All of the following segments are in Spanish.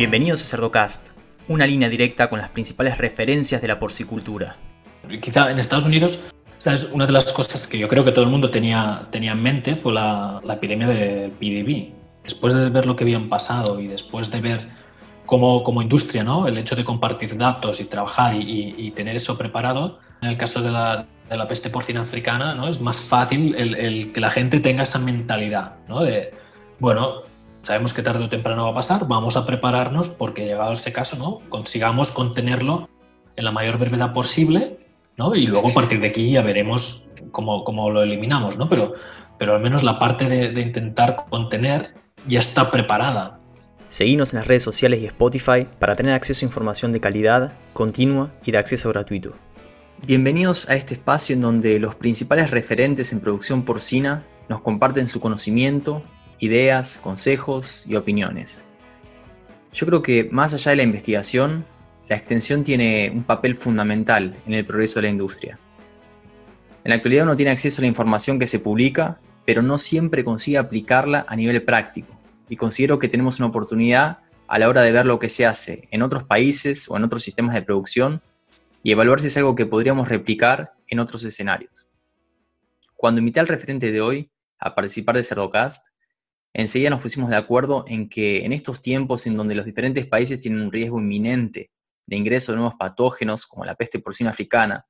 Bienvenidos a Cerdocast, una línea directa con las principales referencias de la porcicultura. Quizá en Estados Unidos, ¿sabes? una de las cosas que yo creo que todo el mundo tenía, tenía en mente fue la, epidemia del PDB. Después de ver lo que habían pasado y después de ver cómo como industria, ¿no? el hecho de compartir datos y trabajar y, tener eso preparado, en el caso de la, de la peste porcina africana, ¿no? es más fácil el, que la gente tenga esa mentalidad ¿no? de, bueno, sabemos que tarde o temprano va a pasar, vamos a prepararnos porque llegado ese caso, ¿no? Consigamos contenerlo en la mayor brevedad posible, ¿no? Y luego a partir de aquí ya veremos cómo, cómo lo eliminamos, ¿no? Pero, pero al menos la parte de, de intentar contener ya está preparada. Seguimos en las redes sociales y Spotify para tener acceso a información de calidad, continua y de acceso gratuito. Bienvenidos a este espacio en donde los principales referentes en producción porcina nos comparten su conocimiento, ideas, consejos y opiniones. Yo creo que más allá de la investigación, la extensión tiene un papel fundamental en el progreso de la industria. En la actualidad uno tiene acceso a la información que se publica, pero no siempre consigue aplicarla a nivel práctico. Y considero que tenemos una oportunidad a la hora de ver lo que se hace en otros países o en otros sistemas de producción y evaluar si es algo que podríamos replicar en otros escenarios. Cuando invité al referente de hoy a participar de Cerdocast, enseguida nos pusimos de acuerdo en que en estos tiempos en donde los diferentes países tienen un riesgo inminente de ingreso de nuevos patógenos como la peste porcina africana,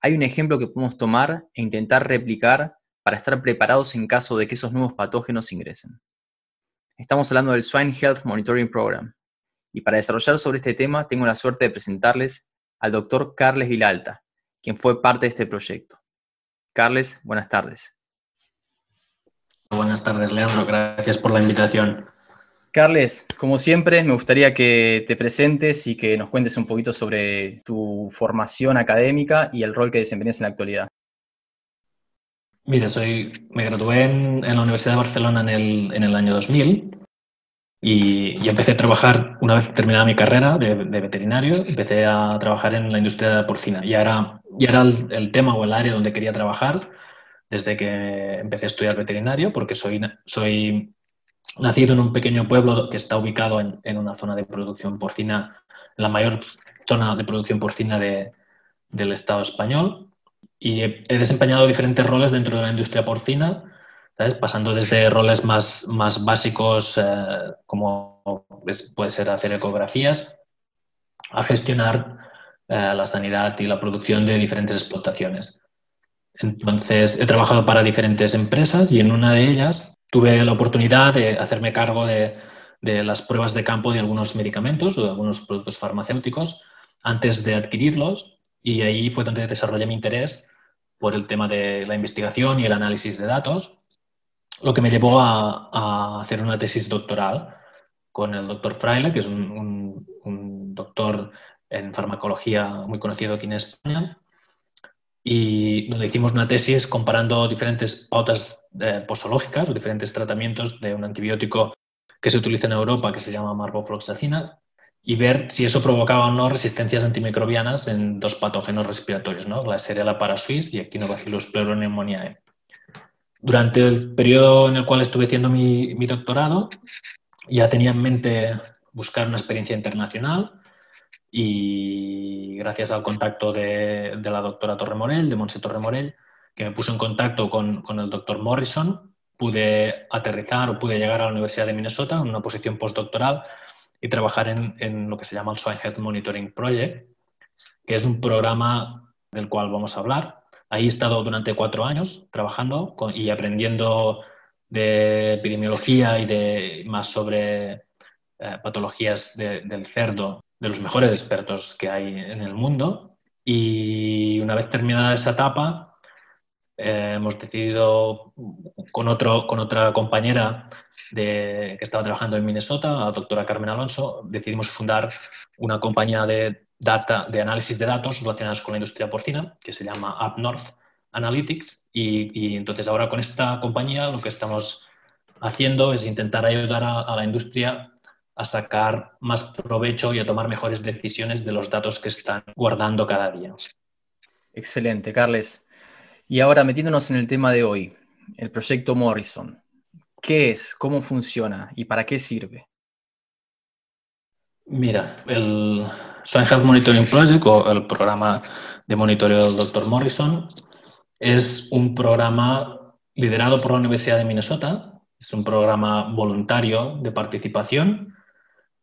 hay un ejemplo que podemos tomar e intentar replicar para estar preparados en caso de que esos nuevos patógenos ingresen. Estamos hablando del Swine Health Monitoring Program. Y para desarrollar sobre este tema tengo la suerte de presentarles al doctor Carles Vilalta, quien fue parte de este proyecto. Carles, buenas tardes. Buenas tardes, Leandro. Gracias por la invitación. Carles, como siempre, me gustaría que te presentes y que nos cuentes un poquito sobre tu formación académica y el rol que desempeñas en la actualidad. Mira, soy, me gradué en, la Universidad de Barcelona en el, en el año 2000 y, empecé a trabajar, una vez terminada mi carrera de, veterinario, empecé a trabajar en la industria porcina. Y era, ya era el, el, tema o el área donde quería trabajar desde que empecé a estudiar veterinario, porque soy, soy nacido en un pequeño pueblo que está ubicado en, en una zona de producción porcina, la mayor zona de producción porcina de, del Estado español. Y he, desempeñado diferentes roles dentro de la industria porcina, pasando desde roles más, más básicos, eh, como puede ser hacer ecografías, a gestionar eh, la sanidad y la producción de diferentes explotaciones. Entonces, he trabajado para diferentes empresas y en una de ellas tuve la oportunidad de hacerme cargo de, las pruebas de campo de algunos medicamentos o de algunos productos farmacéuticos antes de adquirirlos y ahí fue donde desarrollé mi interés por el tema de la investigación y el análisis de datos, lo que me llevó a, hacer una tesis doctoral con el doctor Fraile, que es un doctor en farmacología muy conocido aquí en España, y donde hicimos una tesis comparando diferentes pautas eh, posológicas o diferentes tratamientos de un antibiótico que se utiliza en Europa que se llama marbofloxacina y ver si eso provocaba o no resistencias antimicrobianas en dos patógenos respiratorios, ¿no? la Seriala parasuis y Echinobacillus pleuropneumoniae. Durante el periodo en el cual estuve haciendo mi, mi doctorado, ya tenía en mente buscar una experiencia internacional y gracias al contacto de, la doctora Torremorell, de Monse Torremorell, que me puso en contacto con, el doctor Morrison, pude aterrizar o pude llegar a la Universidad de Minnesota en una posición postdoctoral y trabajar en, lo que se llama el Swine Health Monitoring Project, que es un programa del cual vamos a hablar. Ahí he estado durante cuatro años trabajando y aprendiendo de epidemiología y de más sobre eh, patologías del cerdo de los mejores expertos que hay en el mundo. Y una vez terminada esa etapa, eh, hemos decidido con, otro, con otra compañera de, que estaba trabajando en Minnesota, la doctora Carmen Alonso, decidimos fundar una compañía de, data, de análisis de datos relacionados con la industria porcina, que se llama UpNorth Analytics. Y, entonces ahora con esta compañía lo que estamos haciendo es intentar ayudar a la industria a sacar más provecho y a tomar mejores decisiones de los datos que están guardando cada día. Excelente, Carles. Y ahora metiéndonos en el tema de hoy, el proyecto Morrison. ¿Qué es? ¿Cómo funciona? ¿Y para qué sirve? Mira, el Swine Health Monitoring Project o el programa de monitoreo del Dr. Morrison es un programa liderado por la Universidad de Minnesota. Es un programa voluntario de participación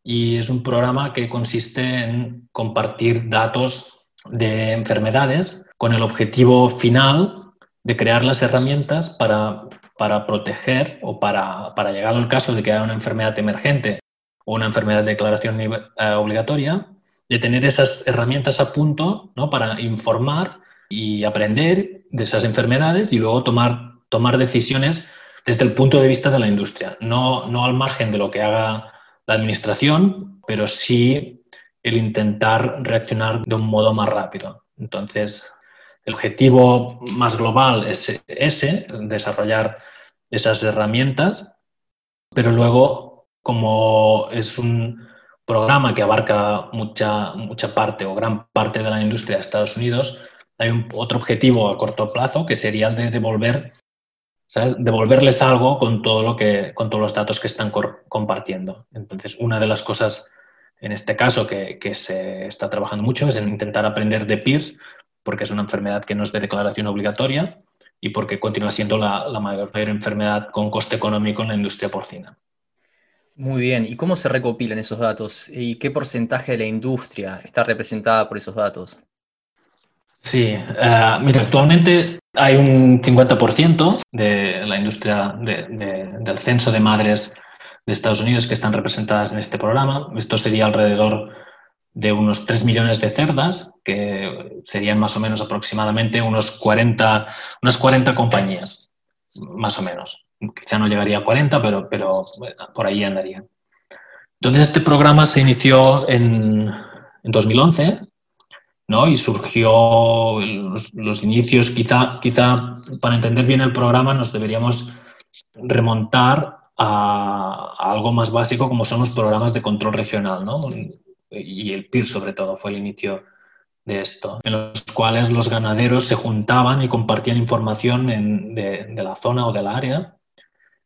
y es un programa que consiste en compartir datos de enfermedades con el objetivo final de crear las herramientas para, para proteger o para, para, llegado el caso de que haya una enfermedad emergente o una enfermedad de declaración eh, obligatoria, de tener esas herramientas a punto ¿no? para informar y aprender de esas enfermedades y luego tomar, tomar decisiones desde el punto de vista de la industria, no, no al margen de lo que haga la administración, pero sí el intentar reaccionar de un modo más rápido. Entonces, el objetivo más global es ese, desarrollar esas herramientas, pero luego, como es un programa que abarca mucha, mucha parte o gran parte de la industria de Estados Unidos, hay un, otro objetivo a corto plazo que sería el de devolver, devolverles algo con, todo lo que, con todos los datos que están compartiendo. Entonces, una de las cosas en este caso que, que, se está trabajando mucho es en intentar aprender de peers porque es una enfermedad que no es de declaración obligatoria y porque continúa siendo la, mayor, enfermedad con coste económico en la industria porcina. Muy bien, ¿y cómo se recopilan esos datos? ¿Y qué porcentaje de la industria está representada por esos datos? Sí, eh, mira, actualmente hay un 50% de la industria del censo de madres de Estados Unidos que están representadas en este programa. Esto sería alrededor de unos 3 millones de cerdas, que serían más o menos aproximadamente unos 40, unas 40 compañías, más o menos. Quizá no llegaría a 40, pero, pero por ahí andaría. Entonces, este programa se inició en, en 2011 ¿no? y surgió los, inicios, quizá, quizá para entender bien el programa nos deberíamos remontar a, algo más básico como son los programas de control regional. ¿no? y el PIR sobre todo fue el inicio de esto, en los cuales los ganaderos se juntaban y compartían información de, la zona o del área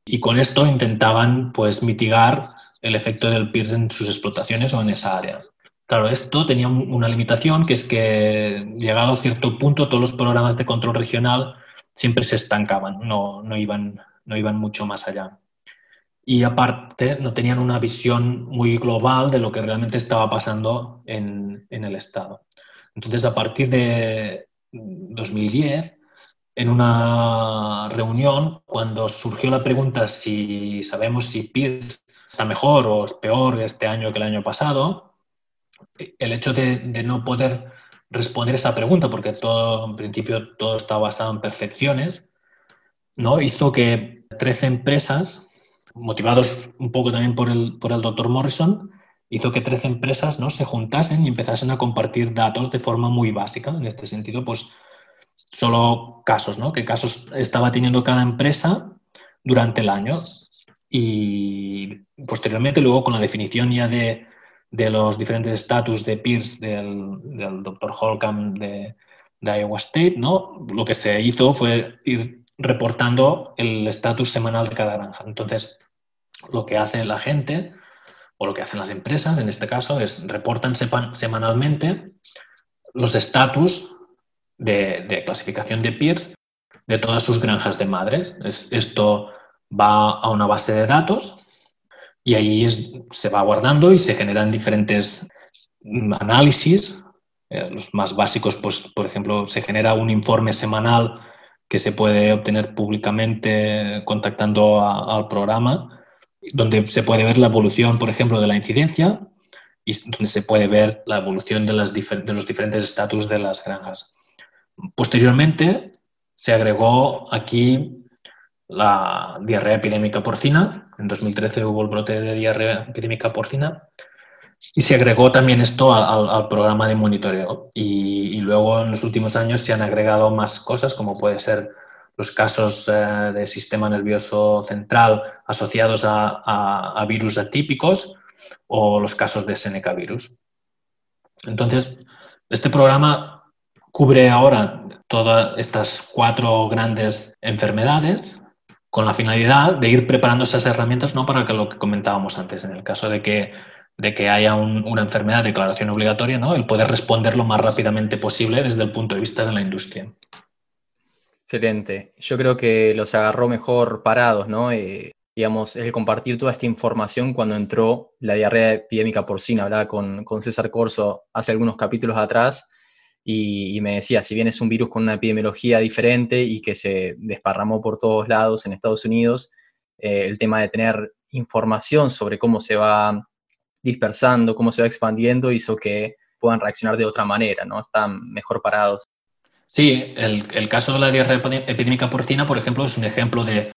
y con esto intentaban pues mitigar el efecto del PIRS en sus explotaciones o en esa área. Claro, esto tenía una limitación que es que llegado a cierto punto todos los programas de control regional siempre se estancaban, no, no, iban, no iban mucho más allá y aparte no tenían una visión muy global de lo que realmente estaba pasando en, en el Estado. Entonces, a partir de 2010, en una reunión, cuando surgió la pregunta si sabemos si PIRS está mejor o es peor este año que el año pasado, el hecho de, no poder responder esa pregunta, porque todo, en principio todo está basado en percepciones, ¿no? hizo que 13 empresas motivados un poco también por el, por el doctor Morrison, hizo que 13 empresas ¿no? se juntasen y empezasen a compartir datos de forma muy básica. En este sentido, pues solo casos, ¿no? ¿Qué casos estaba teniendo cada empresa durante el año? Y posteriormente, luego con la definición ya de, de los diferentes estatus de peers del, del doctor Holcomb de, Iowa State, ¿no? Lo que se hizo fue ir reportando el estatus semanal de cada granja. Entonces, lo que hace la gente o lo que hacen las empresas, en este caso, es reportan semanalmente los estatus de, clasificación de peers de todas sus granjas de madres. esto va a una base de datos y ahí se va guardando y se generan diferentes análisis. Eh, los más básicos, pues, por ejemplo, se genera un informe semanal que se puede obtener públicamente contactando al programa donde se puede ver la evolución, por ejemplo, de la incidencia y donde se puede ver la evolución de los diferentes estatus de las granjas. Posteriormente, se agregó aquí la diarrea epidémica porcina. En 2013 hubo el brote de diarrea epidémica porcina. Y se agregó también esto al, programa de monitoreo. y, luego en los últimos años se han agregado más cosas, como puede ser los casos eh, de sistema nervioso central asociados a, virus atípicos o los casos de Seneca virus. Entonces, este programa cubre ahora todas estas cuatro grandes enfermedades con la finalidad de ir preparando esas herramientas no para que lo que comentábamos antes, en el caso de que de que haya una enfermedad de declaración obligatoria, ¿no? El poder responder lo más rápidamente posible desde el punto de vista de la industria. Excelente. Yo creo que los agarró mejor parados, ¿no? Eh, digamos, el compartir toda esta información cuando entró la diarrea epidémica porcina. Hablaba con, con César Corso hace algunos capítulos atrás y, me decía, si bien es un virus con una epidemiología diferente y que se desparramó por todos lados en Estados Unidos, eh, el tema de tener información sobre cómo se va dispersando, cómo se va expandiendo, hizo que puedan reaccionar de otra manera, ¿no? Están mejor parados. Sí, el, caso de la diarrea epidémica porcina, por ejemplo, es un ejemplo de,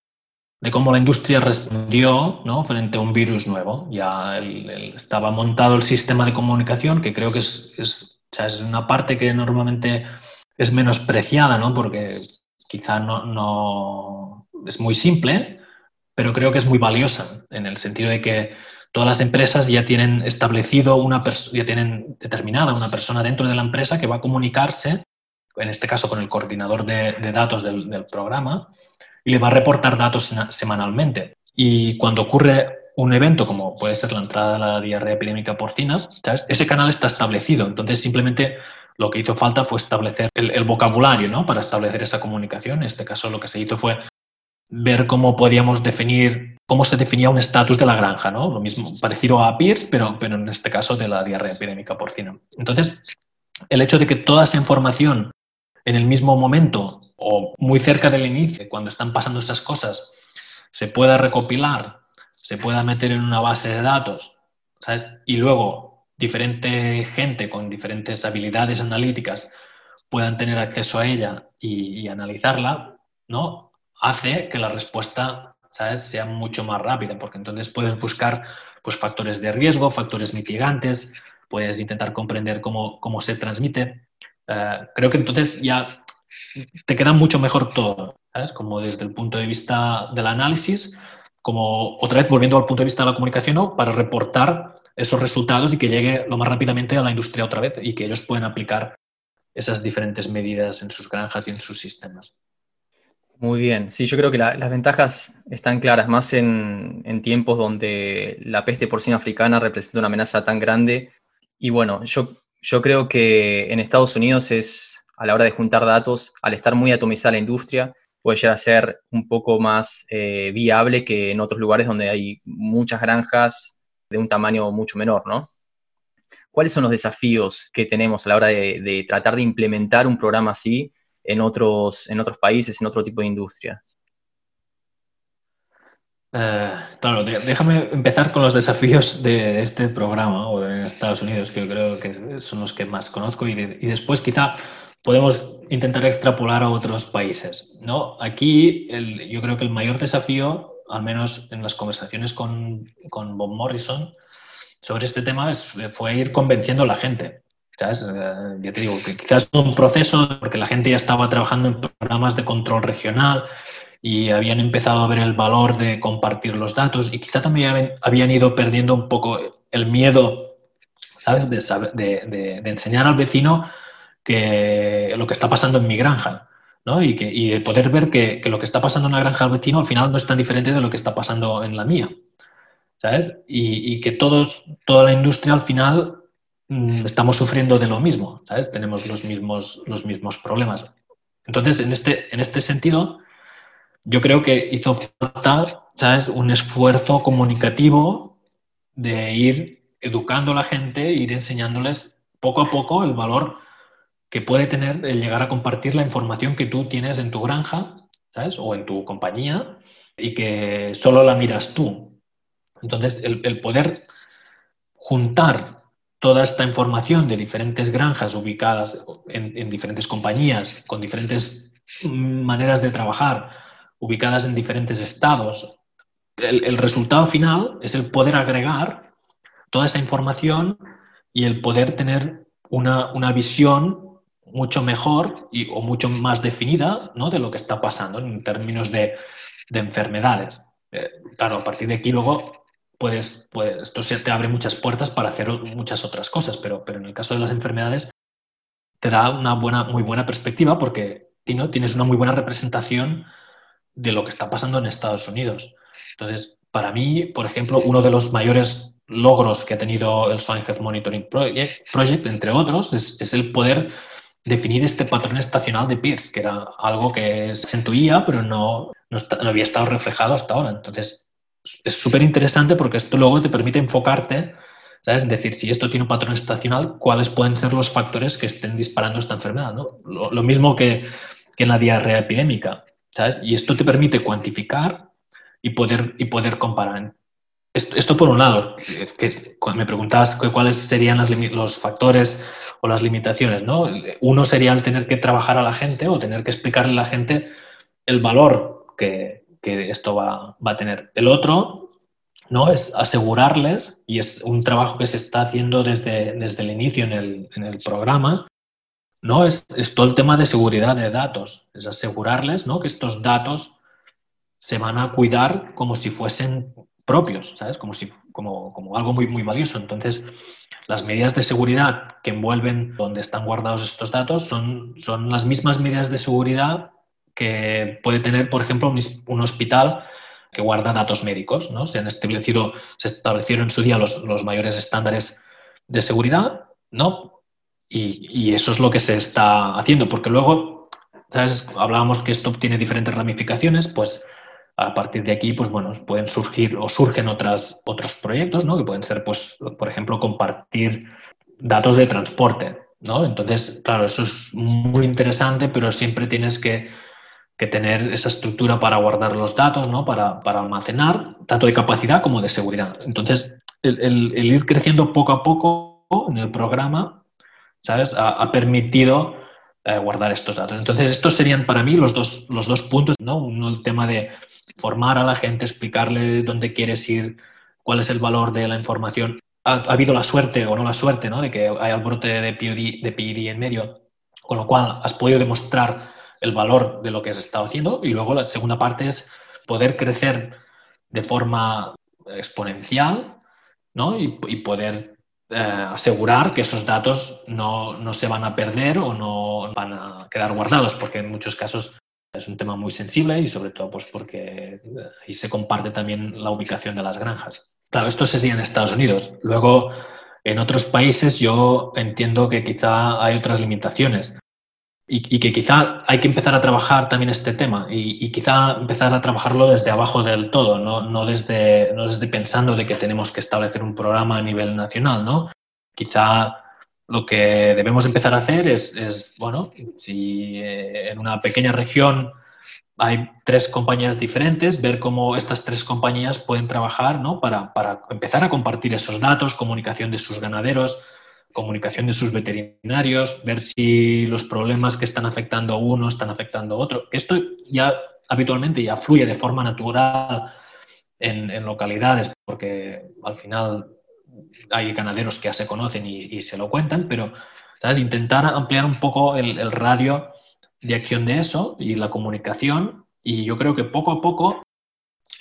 cómo la industria respondió ¿no? frente a un virus nuevo. Ya estaba montado el sistema de comunicación, que creo que es, es, es una parte que normalmente es menospreciada, ¿no? porque quizá no, no, es muy simple, pero creo que es muy valiosa en el sentido de que todas las empresas ya tienen establecido una ya tienen determinada una persona dentro de la empresa que va a comunicarse en este caso con el coordinador de, datos del, programa, y le va a reportar datos semanalmente. Y cuando ocurre un evento como puede ser la entrada de la diarrea epidémica porcina, ese canal está establecido. Entonces, simplemente lo que hizo falta fue establecer el, vocabulario ¿no? para establecer esa comunicación. En este caso, lo que se hizo fue ver cómo podíamos definir, cómo se definía un estatus de la granja, ¿no? Lo mismo, parecido a PIRS, pero, pero en este caso de la diarrea epidémica porcina. Entonces, el hecho de que toda esa información en el mismo momento o muy cerca del inicio, cuando están pasando esas cosas, se pueda recopilar, se pueda meter en una base de datos, ¿sabes? Y luego diferente gente con diferentes habilidades analíticas puedan tener acceso a ella y, analizarla, ¿no? Hace que la respuesta, ¿sabes?, sea mucho más rápida, porque entonces puedes buscar pues, factores de riesgo, factores mitigantes, puedes intentar comprender cómo, cómo se transmite. Eh, creo que entonces ya te queda mucho mejor todo, ¿sabes? Como desde el punto de vista del análisis, como otra vez volviendo al punto de vista de la comunicación, ¿no? para reportar esos resultados y que llegue lo más rápidamente a la industria otra vez y que ellos puedan aplicar esas diferentes medidas en sus granjas y en sus sistemas. Muy bien, sí, yo creo que las ventajas están claras, más en, en, tiempos donde la peste porcina africana representa una amenaza tan grande. Y bueno, yo yo creo que en Estados Unidos es, a la hora de juntar datos, al estar muy atomizada la industria, puede llegar a ser un poco más eh, viable que en otros lugares donde hay muchas granjas de un tamaño mucho menor, ¿no? ¿Cuáles son los desafíos que tenemos a la hora de, tratar de implementar un programa así en otros, en otros países, en otro tipo de industria? Eh, claro, déjame empezar con los desafíos de este programa o de Estados Unidos, que yo creo que son los que más conozco, y, después quizá podemos intentar extrapolar a otros países. ¿no? Aquí yo creo que el mayor desafío, al menos en las conversaciones con, con Bob Morrison sobre este tema, fue ir convenciendo a la gente. ¿sabes? Eh, ya te digo que quizás un proceso, porque la gente ya estaba trabajando en programas de control regional y habían empezado a ver el valor de compartir los datos y quizá también habían ido perdiendo un poco el miedo, ¿sabes? De, enseñar al vecino que lo que está pasando en mi granja, ¿no? Y, que, de poder ver que, lo que está pasando en la granja del vecino al final no es tan diferente de lo que está pasando en la mía, ¿sabes? Y, que todos, toda la industria al final mm, estamos sufriendo de lo mismo, ¿sabes? Tenemos los mismos, los mismos problemas. Entonces, en este, en este sentido, yo creo que hizo falta, ¿sabes? Un esfuerzo comunicativo de ir educando a la gente, ir enseñándoles poco a poco el valor que puede tener el llegar a compartir la información que tú tienes en tu granja, ¿sabes? O en tu compañía y que solo la miras tú. Entonces, el, poder juntar toda esta información de diferentes granjas ubicadas en diferentes compañías, con diferentes maneras de trabajar, ubicadas en diferentes estados. El, resultado final es el poder agregar toda esa información y el poder tener una, visión mucho mejor y, o mucho más definida ¿no? de lo que está pasando en términos de, enfermedades. Eh, claro, a partir de aquí luego puedes, puedes, esto se te abre muchas puertas para hacer muchas otras cosas, pero, pero en el caso de las enfermedades te da una buena, muy buena perspectiva porque ¿no? tienes una muy buena representación de lo que está pasando en Estados Unidos. Entonces, para mí, por ejemplo, uno de los mayores logros que ha tenido el Swine Health Monitoring Project, entre otros, es, el poder definir este patrón estacional de PIRS, que era algo que se intuía, pero no, no, había estado reflejado hasta ahora. Entonces, es súper interesante porque esto luego te permite enfocarte ¿sabes? Es decir, si esto tiene un patrón estacional, ¿cuáles pueden ser los factores que estén disparando esta enfermedad? ¿no? Lo, mismo que, que, en la diarrea epidémica, ¿sabes? Y esto te permite cuantificar y poder, y poder comparar. Esto, por un lado, que me preguntabas cuáles serían los factores o las limitaciones, ¿no? Uno sería el tener que trabajar a la gente o tener que explicarle a la gente el valor que, que esto va, va, a tener. El otro ¿no? Es asegurarles, y es un trabajo que se está haciendo desde, desde el inicio en el, en el programa, ¿no? Es, es, todo el tema de seguridad de datos, es asegurarles ¿no? que estos datos se van a cuidar como si fuesen propios, ¿sabes? Como, si, como, como algo muy, muy valioso. Entonces, las medidas de seguridad que envuelven donde están guardados estos datos son, son las mismas medidas de seguridad que puede tener, por ejemplo, un hospital que guarda datos médicos. ¿no? Se han establecido, se establecieron en su día los, los mayores estándares de seguridad, ¿no? Y, y, eso es lo que se está haciendo, porque luego, ¿sabes? Hablábamos que esto tiene diferentes ramificaciones, pues a partir de aquí, pues bueno, pueden surgir o surgen otras, otros proyectos, ¿no? Que pueden ser, pues, por ejemplo, compartir datos de transporte, ¿no? Entonces, claro, eso es muy interesante, pero siempre tienes que que tener esa estructura para guardar los datos, ¿no? para, para almacenar, tanto de capacidad como de seguridad. Entonces, el, el, ir creciendo poco a poco en el programa, ¿sabes? Ha, ha permitido eh, guardar estos datos. Entonces, estos serían para mí los dos, los dos puntos, ¿no? Uno, el tema de formar a la gente, explicarle dónde quieres ir, cuál es el valor de la información. Ha, ha habido la suerte o no la suerte, ¿no? De que hay el brote de PID, PID en medio, con lo cual has podido demostrar el valor de lo que has estado haciendo y luego la segunda parte es poder crecer de forma exponencial ¿no? y, poder eh, asegurar que esos datos no, no, se van a perder o no van a quedar guardados, porque en muchos casos es un tema muy sensible y sobre todo pues porque ahí se comparte también la ubicación de las granjas. Claro, esto sería en Estados Unidos. Luego, en otros países yo entiendo que quizá hay otras limitaciones y, que quizá hay que empezar a trabajar también este tema y, quizá empezar a trabajarlo desde abajo del todo, no, no, desde, no desde pensando de que tenemos que establecer un programa a nivel nacional, ¿no? Quizá lo que debemos empezar a hacer es, es bueno, si eh, en una pequeña región hay tres compañías diferentes, ver cómo estas tres compañías pueden trabajar ¿no? para, para empezar a compartir esos datos, comunicación de sus ganaderos, comunicación de sus veterinarios, ver si los problemas que están afectando a uno están afectando a otro. Esto ya habitualmente ya fluye de forma natural en, localidades, porque al final hay ganaderos que ya se conocen y, se lo cuentan, pero ¿sabes? intentar ampliar un poco el, radio de acción de eso y la comunicación, y yo creo que poco a poco,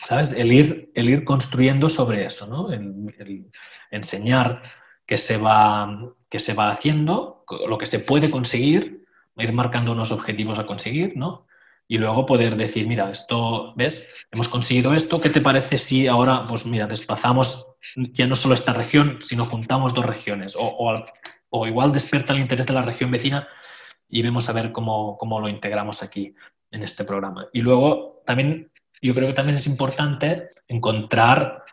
¿sabes? El ir, el ir construyendo sobre eso, ¿no? el enseñar que se va, que se va haciendo, lo que se puede conseguir, ir marcando unos objetivos a conseguir, ¿no? Y luego poder decir, mira, esto, ¿ves? Hemos conseguido esto, ¿qué te parece si ahora, pues mira, desplazamos ya no solo esta región, sino juntamos dos regiones? O, o, igual despierta el interés de la región vecina y vemos a ver cómo, cómo lo integramos aquí en este programa. Y luego también, yo creo que también es importante encontrar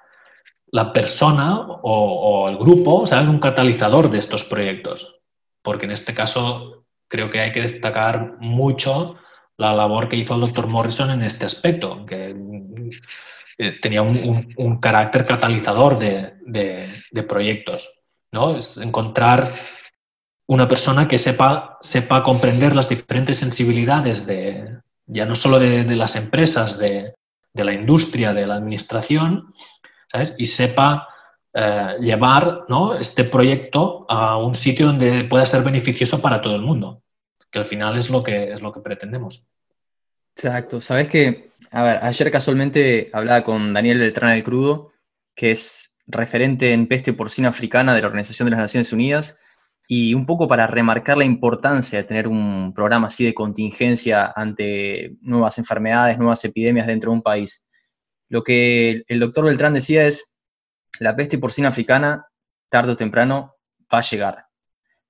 la persona o, el grupo, ¿sabes? Un catalizador de estos proyectos. Porque en este caso creo que hay que destacar mucho la labor que hizo el doctor Morrison en este aspecto, que eh, tenía un, carácter catalizador de, proyectos. ¿no? Es encontrar una persona que sepa, sepa comprender las diferentes sensibilidades de, ya no solo de, las empresas, de, la industria, de la administración, y sepa eh, llevar este proyecto a un sitio donde pueda ser beneficioso para todo el mundo, que al final es lo que, es lo que pretendemos. Exacto. Sabes que, ayer casualmente hablaba con Daniel Beltrán del Crudo, que es referente en peste porcina africana de la Organización de las Naciones Unidas, y un poco para remarcar la importancia de tener un programa así de contingencia ante nuevas enfermedades, nuevas epidemias dentro de un país. Lo que el doctor Beltrán decía es, la peste porcina africana, tarde o temprano, va a llegar.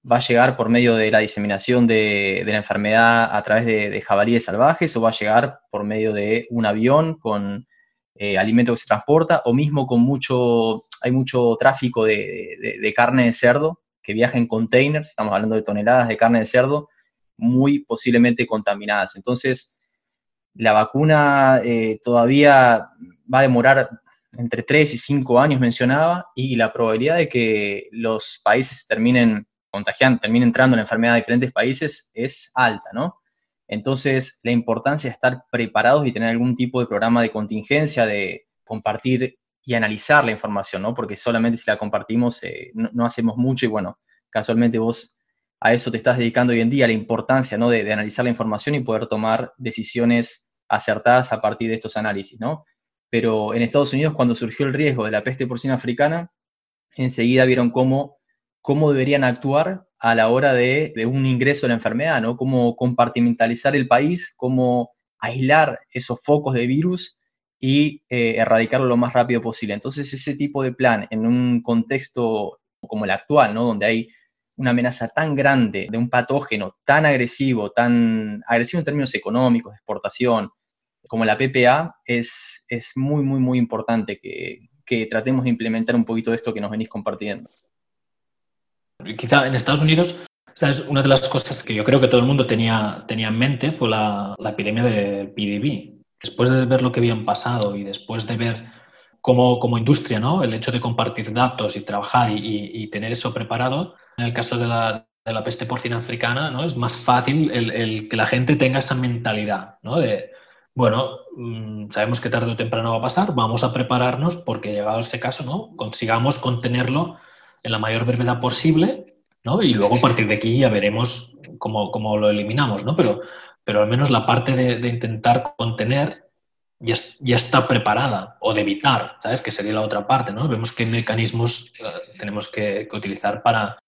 ¿Va a llegar por medio de la diseminación de, la enfermedad a través de, jabalíes salvajes o va a llegar por medio de un avión con eh, alimento que se transporta o mismo con mucho, hay mucho tráfico de, carne de cerdo que viaja en containers, estamos hablando de toneladas de carne de cerdo muy posiblemente contaminadas. Entonces, la vacuna eh, todavía va a demorar entre 3 y 5 años, mencionaba, y la probabilidad de que los países terminen contagiando, terminen entrando en la enfermedad a diferentes países es alta, ¿no? Entonces, la importancia de estar preparados y tener algún tipo de programa de contingencia, de compartir y analizar la información, ¿no? Porque solamente si la compartimos eh, no, hacemos mucho y bueno, casualmente vos a eso te estás dedicando hoy en día, la importancia, ¿no? De, de analizar la información y poder tomar decisiones acertadas a partir de estos análisis, ¿no? Pero en Estados Unidos, cuando surgió el riesgo de la peste porcina africana, enseguida vieron cómo, cómo deberían actuar a la hora de, un ingreso de la enfermedad, ¿no? Cómo compartimentalizar el país, cómo aislar esos focos de virus y eh, erradicarlo lo más rápido posible. Entonces, ese tipo de plan en un contexto como el actual, ¿no? Donde hay una amenaza tan grande de un patógeno tan agresivo, tan agresivo en términos económicos, de exportación, como la PPA, es, es muy, muy, muy importante que, que tratemos de implementar un poquito de esto que nos venís compartiendo. Quizá en Estados Unidos, ¿sabes? una de las cosas que yo creo que todo el mundo tenía, tenía en mente fue la, la epidemia del PDB. Después de ver lo que habían pasado y después de ver cómo como industria, ¿no? el hecho de compartir datos y trabajar y, y tener eso preparado, en el caso de la, de la peste porcina africana, ¿no? es más fácil el, el, que la gente tenga esa mentalidad ¿no? de, bueno, mm, sabemos que tarde o temprano va a pasar, vamos a prepararnos porque llegado ese caso, ¿no? Consigamos contenerlo en la mayor brevedad posible, ¿no? Y luego a partir de aquí ya veremos cómo, cómo lo eliminamos, ¿no? Pero, pero al menos la parte de, intentar contener ya, ya, está preparada, o de evitar, ¿sabes? Que sería la otra parte, ¿no? Vemos qué mecanismos eh, tenemos que, utilizar para,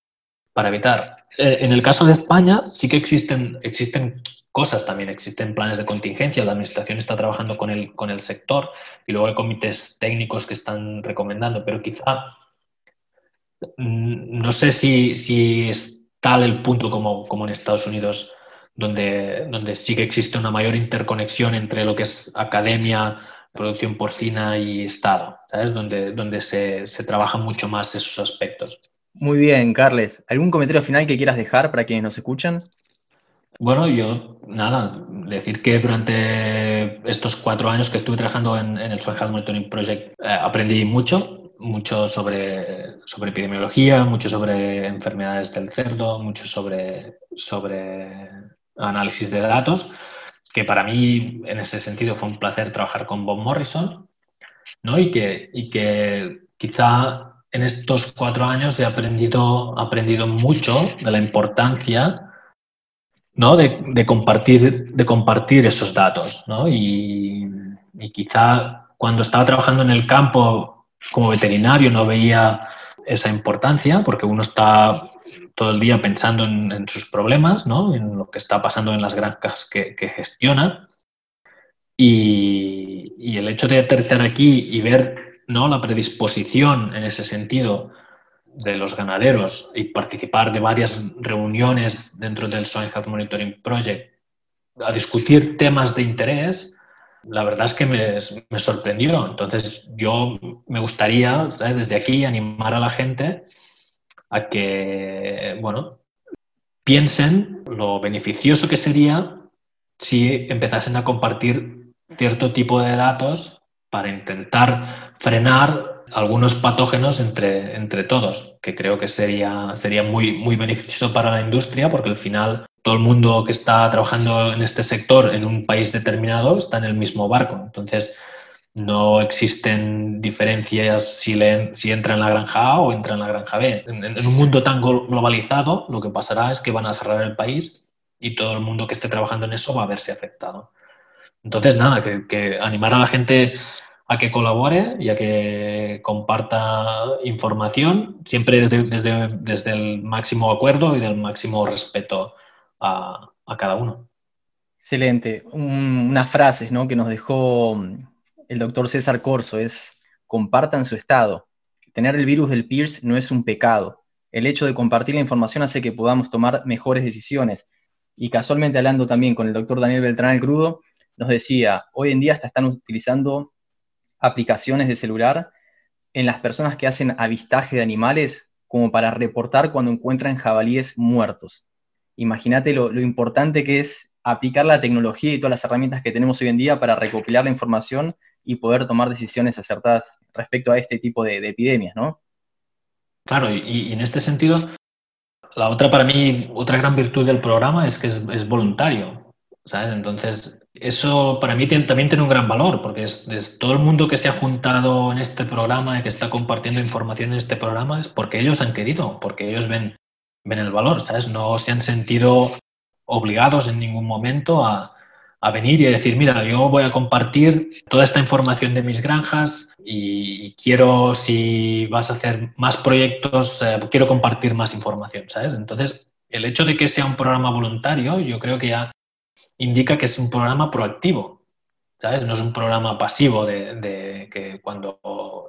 para evitar. Eh, en el caso de España sí que existen, existen cosas también. Existen planes de contingencia, la administración está trabajando con el, con el sector y luego hay comités técnicos que están recomendando, pero quizá mm, no sé si, si es tal el punto como, como en Estados Unidos, donde, donde sí que existe una mayor interconexión entre lo que es academia, producción porcina y Estado, ¿sabes? Donde, donde se, se trabajan mucho más esos aspectos. Muy bien, Carles. ¿Algún comentario final que quieras dejar para quienes nos escuchan? Bueno, yo, nada, decir que durante estos cuatro años que estuve trabajando en, el Soil Health Monitoring Project eh, aprendí mucho, mucho sobre, sobre epidemiología, mucho sobre enfermedades del cerdo, mucho sobre, sobre análisis de datos, que para mí en ese sentido fue un placer trabajar con Bob Morrison, ¿no? Y que, y que quizá en estos cuatro años he aprendido, aprendido mucho de la importancia ¿no? De, compartir, de compartir esos datos. ¿no? Y, quizá cuando estaba trabajando en el campo como veterinario no veía esa importancia porque uno está todo el día pensando en, sus problemas, ¿no? en lo que está pasando en las granjas que, que gestiona. Y, y, el hecho de aterrizar aquí y ver ¿no? la predisposición en ese sentido de los ganaderos y participar de varias reuniones dentro del Soil Health Monitoring Project a discutir temas de interés, la verdad es que me, me sorprendió. Entonces yo me gustaría, ¿sabes? desde aquí animar a la gente a que, bueno, piensen lo beneficioso que sería si empezasen a compartir cierto tipo de datos para intentar frenar algunos patógenos entre, entre todos, que creo que sería, sería muy, muy beneficioso para la industria porque al final todo el mundo que está trabajando en este sector en un país determinado está en el mismo barco. Entonces, no existen diferencias si, le, si entra en la granja A o entra en la granja B. En, en, un mundo tan globalizado, lo que pasará es que van a cerrar el país y todo el mundo que esté trabajando en eso va a verse afectado. Entonces, nada, que, que animar a la gente a que colabore y a que comparta información, siempre desde, desde, desde el máximo acuerdo y del máximo respeto a, a cada uno. Excelente. unas frases ¿no? que nos dejó el doctor César Corso es compartan su estado. tener el virus del Pierce no es un pecado. El hecho de compartir la información hace que podamos tomar mejores decisiones. Y casualmente hablando también con el doctor Daniel Beltrán el Crudo, nos decía, hoy en día hasta están utilizando aplicaciones de celular en las personas que hacen avistaje de animales como para reportar cuando encuentran jabalíes muertos. Imagínate lo, importante que es aplicar la tecnología y todas las herramientas que tenemos hoy en día para recopilar la información y poder tomar decisiones acertadas respecto a este tipo de, epidemias, ¿no? Claro, y, en este sentido, la otra para mí, otra gran virtud del programa es que es, voluntario, ¿sabes? Entonces, eso para mí también tiene un gran valor, porque es, todo el mundo que se ha juntado en este programa y que está compartiendo información en este programa es porque ellos han querido, porque ellos ven, ven el valor, ¿sabes? No se han sentido obligados en ningún momento a, a venir y a decir, mira, yo voy a compartir toda esta información de mis granjas y quiero, si vas a hacer más proyectos, eh, quiero compartir más información, ¿sabes? Entonces, el hecho de que sea un programa voluntario, yo creo que ya indica que es un programa proactivo, ¿sabes? No es un programa pasivo de, que cuando,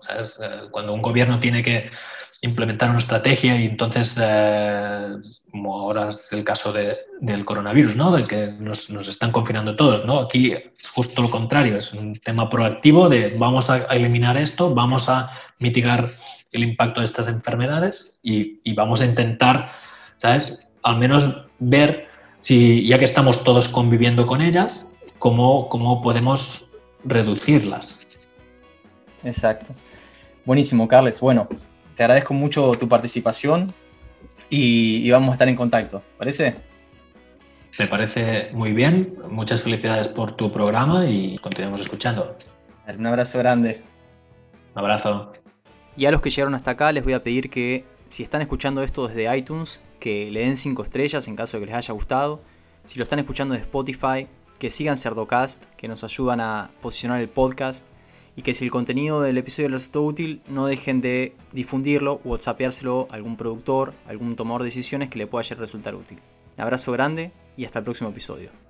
¿sabes? Eh, cuando un gobierno tiene que implementar una estrategia y entonces, eh, como ahora es el caso del coronavirus, ¿no? Del que nos, están confinando todos, ¿no? Aquí es justo lo contrario, es un tema proactivo de vamos a eliminar esto, vamos a mitigar el impacto de estas enfermedades y, y vamos a intentar, ¿sabes? Al menos ver si, ya que estamos todos conviviendo con ellas, cómo, cómo podemos reducirlas. Exacto. Buenísimo, Carles. Bueno, te agradezco mucho tu participación y, vamos a estar en contacto. ¿Parece? Me parece muy bien. Muchas felicidades por tu programa y continuamos escuchando. Un abrazo grande. Un abrazo. Y a los que llegaron hasta acá les voy a pedir que si están escuchando esto desde iTunes, que le den 5 estrellas en caso de que les haya gustado. Si lo están escuchando de Spotify, que sigan Cerdocast, que nos ayudan a posicionar el podcast y que si el contenido del episodio les resultó útil, no dejen de difundirlo o whatsappeárselo a algún productor, algún tomador de decisiones que le pueda resultar útil. Un abrazo grande y hasta el próximo episodio.